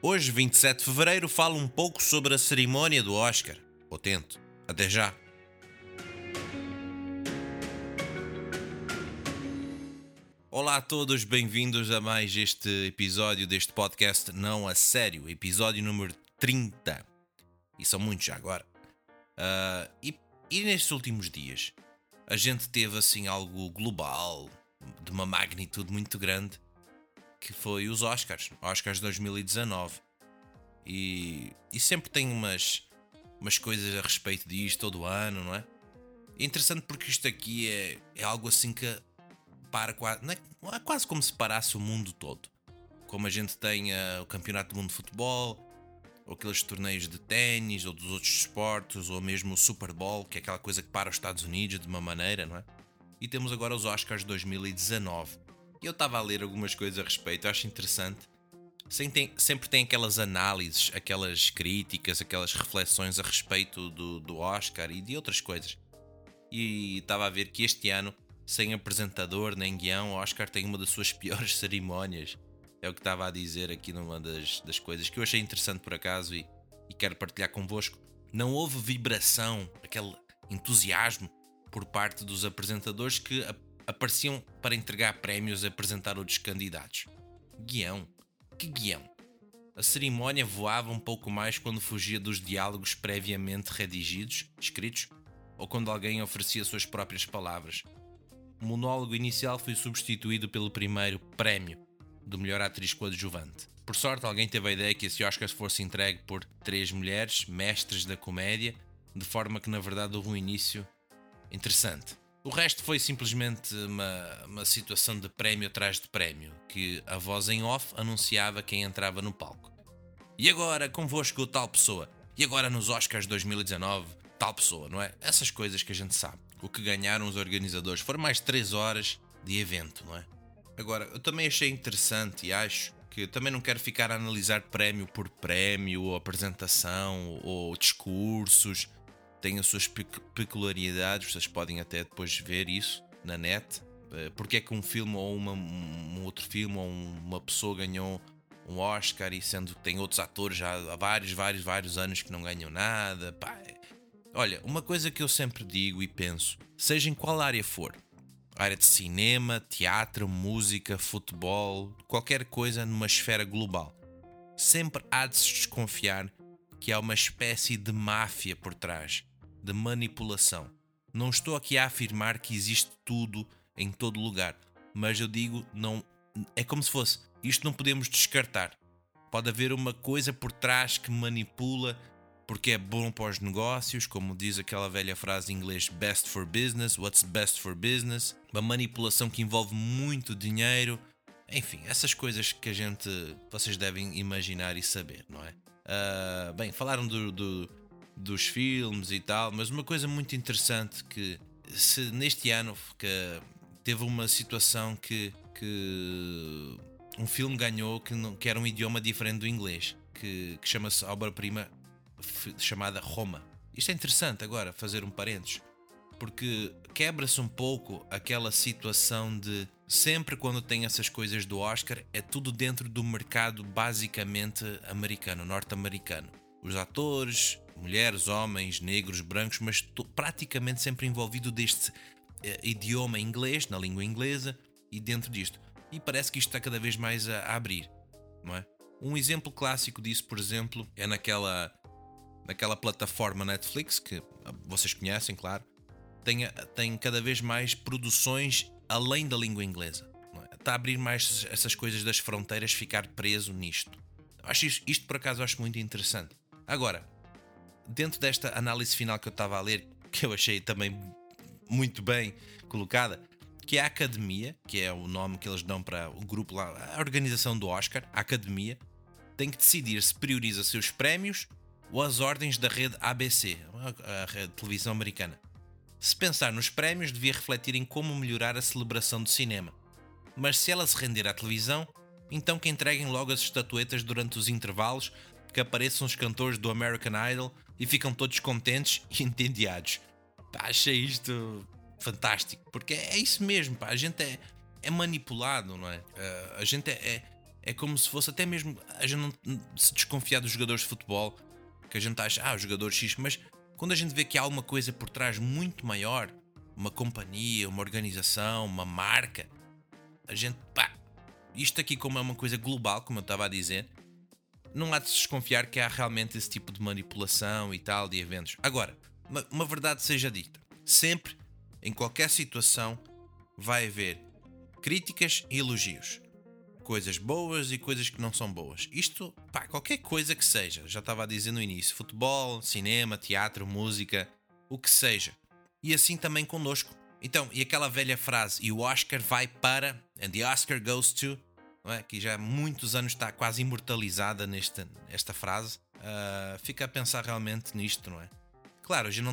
Hoje, 27 de fevereiro, falo um pouco sobre a cerimónia do Oscar. Ou tento. Até já. Olá a todos, bem-vindos a mais este episódio deste podcast Não a Sério, episódio número 30. E são muitos já agora. Uh, e, e nestes últimos dias, a gente teve assim algo global, de uma magnitude muito grande, que foi os Oscars, Oscars 2019. E, e sempre tem umas, umas coisas a respeito disto todo ano, não é? É interessante porque isto aqui é, é algo assim que para quase, é, é quase como se parasse o mundo todo. Como a gente tem uh, o Campeonato do Mundo de Futebol, ou aqueles torneios de ténis, ou dos outros esportes, ou mesmo o Super Bowl, que é aquela coisa que para os Estados Unidos de uma maneira, não é? E temos agora os Oscars 2019. Eu estava a ler algumas coisas a respeito, eu acho interessante. Sempre tem aquelas análises, aquelas críticas, aquelas reflexões a respeito do, do Oscar e de outras coisas. E estava a ver que este ano, sem apresentador nem guião, o Oscar tem uma das suas piores cerimónias. É o que estava a dizer aqui numa das, das coisas que eu achei interessante por acaso e, e quero partilhar convosco. Não houve vibração, aquele entusiasmo por parte dos apresentadores que apareciam para entregar prémios e apresentar outros candidatos. Guião? Que guião? A cerimónia voava um pouco mais quando fugia dos diálogos previamente redigidos, escritos, ou quando alguém oferecia suas próprias palavras. O monólogo inicial foi substituído pelo primeiro prémio do melhor atriz coadjuvante. Por sorte, alguém teve a ideia que esse Oscar fosse entregue por três mulheres, mestres da comédia, de forma que na verdade houve um início interessante. O resto foi simplesmente uma, uma situação de prémio atrás de prémio, que a voz em off anunciava quem entrava no palco. E agora, convosco, tal pessoa. E agora nos Oscars 2019, tal pessoa, não é? Essas coisas que a gente sabe. O que ganharam os organizadores foram mais 3 horas de evento, não é? Agora, eu também achei interessante e acho que também não quero ficar a analisar prémio por prémio, ou apresentação, ou discursos tem as suas peculiaridades, vocês podem até depois ver isso na net. Eh, porque é que um filme ou uma, um outro filme ou uma pessoa ganhou um Oscar e sendo que tem outros atores já há vários, vários, vários anos que não ganham nada. Pá. É. Olha, uma coisa que eu sempre digo e penso, seja em qual área for, área de cinema, teatro, música, futebol, qualquer coisa numa esfera global, sempre há de se desconfiar que há uma espécie de máfia por trás de manipulação. Não estou aqui a afirmar que existe tudo em todo lugar, mas eu digo não é como se fosse, isto não podemos descartar. Pode haver uma coisa por trás que manipula porque é bom para os negócios, como diz aquela velha frase em inglês best for business, what's best for business, uma manipulação que envolve muito dinheiro, enfim, essas coisas que a gente vocês devem imaginar e saber, não é? Uh, bem, falaram do, do, dos filmes e tal, mas uma coisa muito interessante que se neste ano que teve uma situação que, que um filme ganhou que, que era um idioma diferente do inglês, que, que chama-se obra-prima chamada Roma. Isto é interessante agora, fazer um parênteses, porque quebra-se um pouco aquela situação de sempre quando tem essas coisas do Oscar é tudo dentro do mercado basicamente americano, norte-americano. Os atores, mulheres, homens, negros, brancos, mas praticamente sempre envolvido deste uh, idioma inglês, na língua inglesa e dentro disto. E parece que isto está cada vez mais a, a abrir, não é? Um exemplo clássico disso, por exemplo, é naquela, naquela plataforma Netflix, que vocês conhecem, claro, tem, tem cada vez mais produções além da língua inglesa. É? Está a abrir mais essas coisas das fronteiras, ficar preso nisto. Acho isto, isto por acaso acho muito interessante. Agora, dentro desta análise final que eu estava a ler, que eu achei também muito bem colocada, que é a Academia, que é o nome que eles dão para o grupo lá, a organização do Oscar, a Academia, tem que decidir se prioriza seus prémios ou as ordens da rede ABC, a rede de televisão americana. Se pensar nos prémios, devia refletir em como melhorar a celebração do cinema. Mas se ela se render à televisão, então que entreguem logo as estatuetas durante os intervalos, que apareçam os cantores do American Idol e ficam todos contentes e entendiados. Pá, achei isto fantástico, porque é, é isso mesmo, pá, a gente é, é manipulado, não é? Uh, a gente é, é, é, como se fosse até mesmo a gente não se desconfiar dos jogadores de futebol, que a gente acha, ah, o jogador X, mas quando a gente vê que há uma coisa por trás muito maior, uma companhia, uma organização, uma marca, a gente, pá, isto aqui como é uma coisa global, como eu estava a dizer, não há de se desconfiar que há realmente esse tipo de manipulação e tal de eventos. Agora, uma, uma verdade seja dita, sempre, em qualquer situação, vai haver críticas e elogios. Coisas boas e coisas que não são boas. Isto, pá, qualquer coisa que seja, já estava a dizer no início: futebol, cinema, teatro, música, o que seja. E assim também conosco. Então, e aquela velha frase: e o Oscar vai para, and the Oscar goes to, é? que já há muitos anos está quase imortalizada nesta esta frase, uh, fica a pensar realmente nisto, não é? Claro, eu não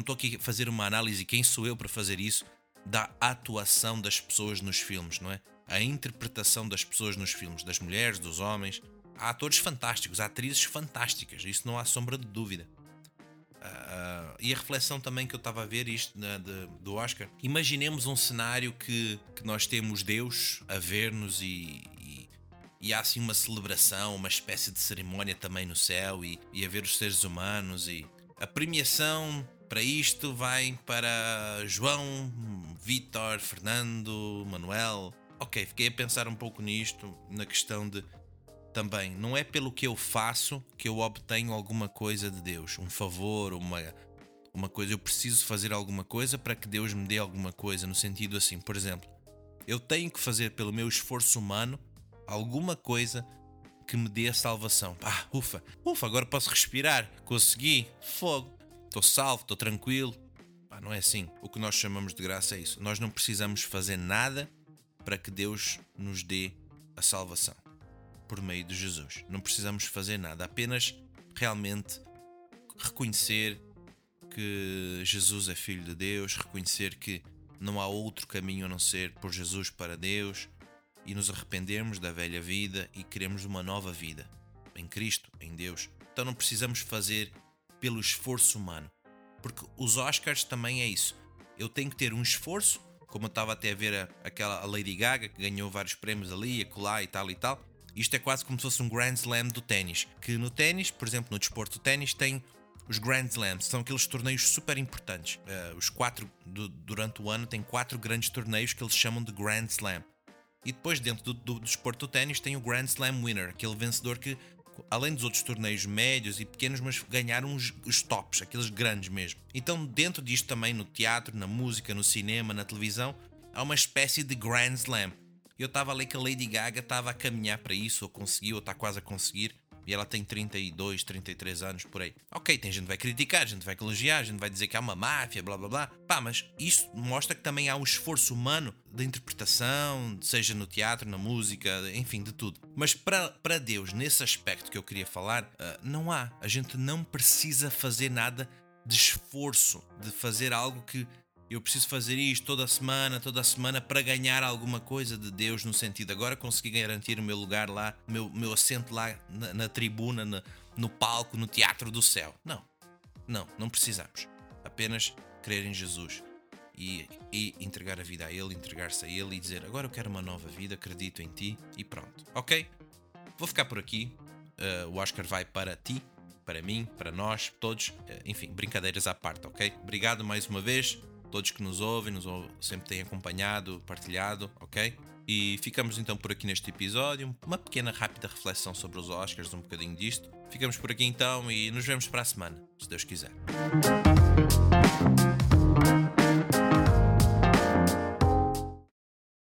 estou aqui a fazer uma análise, quem sou eu para fazer isso, da atuação das pessoas nos filmes, não é? A interpretação das pessoas nos filmes, das mulheres, dos homens. Há atores fantásticos, há atrizes fantásticas, isso não há sombra de dúvida. Uh, e a reflexão também que eu estava a ver isto de, do Oscar. Imaginemos um cenário que, que nós temos Deus a ver-nos e, e, e, há assim uma celebração, uma espécie de cerimónia também no céu e, e a ver os seres humanos e a premiação para isto vai para João, Vitor, Fernando, Manuel. Ok, fiquei a pensar um pouco nisto, na questão de também, não é pelo que eu faço que eu obtenho alguma coisa de Deus, um favor, uma, uma coisa. Eu preciso fazer alguma coisa para que Deus me dê alguma coisa, no sentido assim, por exemplo, eu tenho que fazer pelo meu esforço humano alguma coisa que me dê a salvação. Ah, ufa, ufa, agora posso respirar, consegui, fogo, estou salvo, estou tranquilo. Não é assim. O que nós chamamos de graça é isso. Nós não precisamos fazer nada para que Deus nos dê a salvação por meio de Jesus. Não precisamos fazer nada, apenas realmente reconhecer que Jesus é Filho de Deus, reconhecer que não há outro caminho a não ser por Jesus para Deus e nos arrependermos da velha vida e queremos uma nova vida em Cristo, em Deus. Então não precisamos fazer pelo esforço humano, porque os Oscars também é isso. Eu tenho que ter um esforço, como eu estava até a ver a, aquela a Lady Gaga que ganhou vários prémios ali, acolá e tal e tal. Isto é quase como se fosse um Grand Slam do ténis. Que no ténis, por exemplo, no desporto do ténis, tem os Grand Slams, são aqueles torneios super importantes. Uh, os quatro, do, durante o ano, tem quatro grandes torneios que eles chamam de Grand Slam. E depois, dentro do, do, do desporto do ténis, tem o Grand Slam Winner, aquele vencedor que, além dos outros torneios médios e pequenos, mas ganharam os, os tops, aqueles grandes mesmo. Então, dentro disto também, no teatro, na música, no cinema, na televisão, há uma espécie de Grand Slam eu estava ali que a Lady Gaga estava a caminhar para isso, ou conseguiu, ou está quase a conseguir. E ela tem 32, 33 anos por aí. Ok, tem gente que vai criticar, gente vai elogiar, gente vai dizer que há uma máfia, blá blá blá. Pá, mas isso mostra que também há um esforço humano de interpretação, seja no teatro, na música, enfim, de tudo. Mas para, Deus, nesse aspecto que eu queria falar, uh, não há. A gente não precisa fazer nada de esforço, de fazer algo que eu preciso fazer isto toda semana, toda semana para ganhar alguma coisa de Deus no sentido agora consegui garantir o meu lugar lá, meu, meu assento lá na, na tribuna, na, no palco, no teatro do céu. Não, não, não precisamos. Apenas crer em Jesus e, e entregar a vida a Ele, entregar-se a Ele e dizer agora eu quero uma nova vida, acredito em Ti e pronto. Ok? Vou ficar por aqui. Uh, o Oscar vai para ti, para mim, para nós, todos. Uh, enfim, brincadeiras à parte, ok? Obrigado mais uma vez todos que nos ouvem, nos ouvem, sempre têm acompanhado, partilhado, ok? E ficamos então por aqui neste episódio. Uma pequena rápida reflexão sobre os Oscars, um bocadinho disto. Ficamos por aqui então e nos vemos para a semana, se Deus quiser.